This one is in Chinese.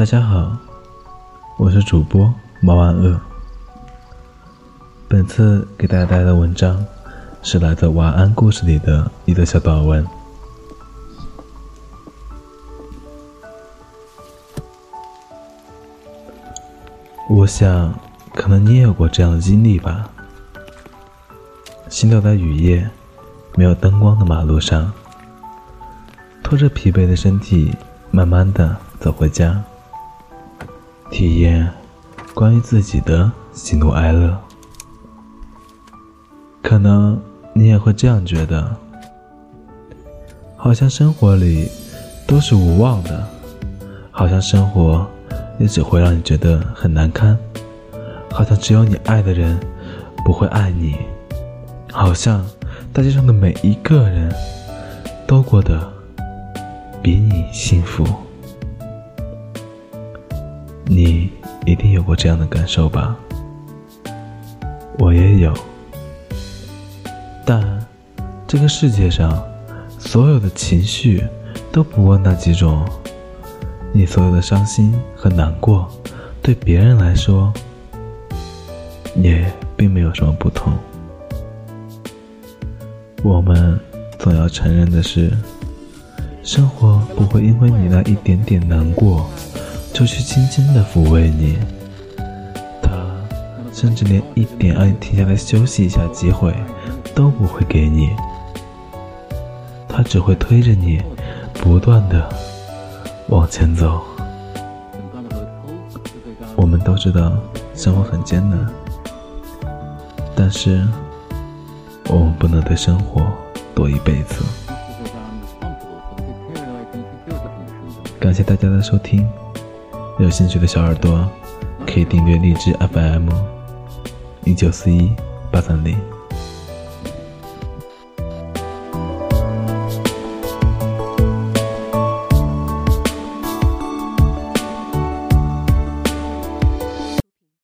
大家好，我是主播毛万恶。本次给大家带来的文章是来自《晚安故事》里的一则小短文。我想，可能你也有过这样的经历吧。行走在雨夜、没有灯光的马路上，拖着疲惫的身体，慢慢的走回家。体验关于自己的喜怒哀乐，可能你也会这样觉得：好像生活里都是无望的，好像生活也只会让你觉得很难堪，好像只有你爱的人不会爱你，好像大街上的每一个人都过得比你幸福。你一定有过这样的感受吧？我也有。但这个世界上所有的情绪都不过那几种。你所有的伤心和难过，对别人来说也并没有什么不同。我们总要承认的是，生活不会因为你那一点点难过。就去轻轻的抚慰你，他甚至连一点让你停下来休息一下机会都不会给你，他只会推着你不断的往前走。我们都知道生活很艰难，但是我们不能对生活躲一辈子。感谢大家的收听。有兴趣的小耳朵，可以订阅荔枝 FM 一九四一八三零。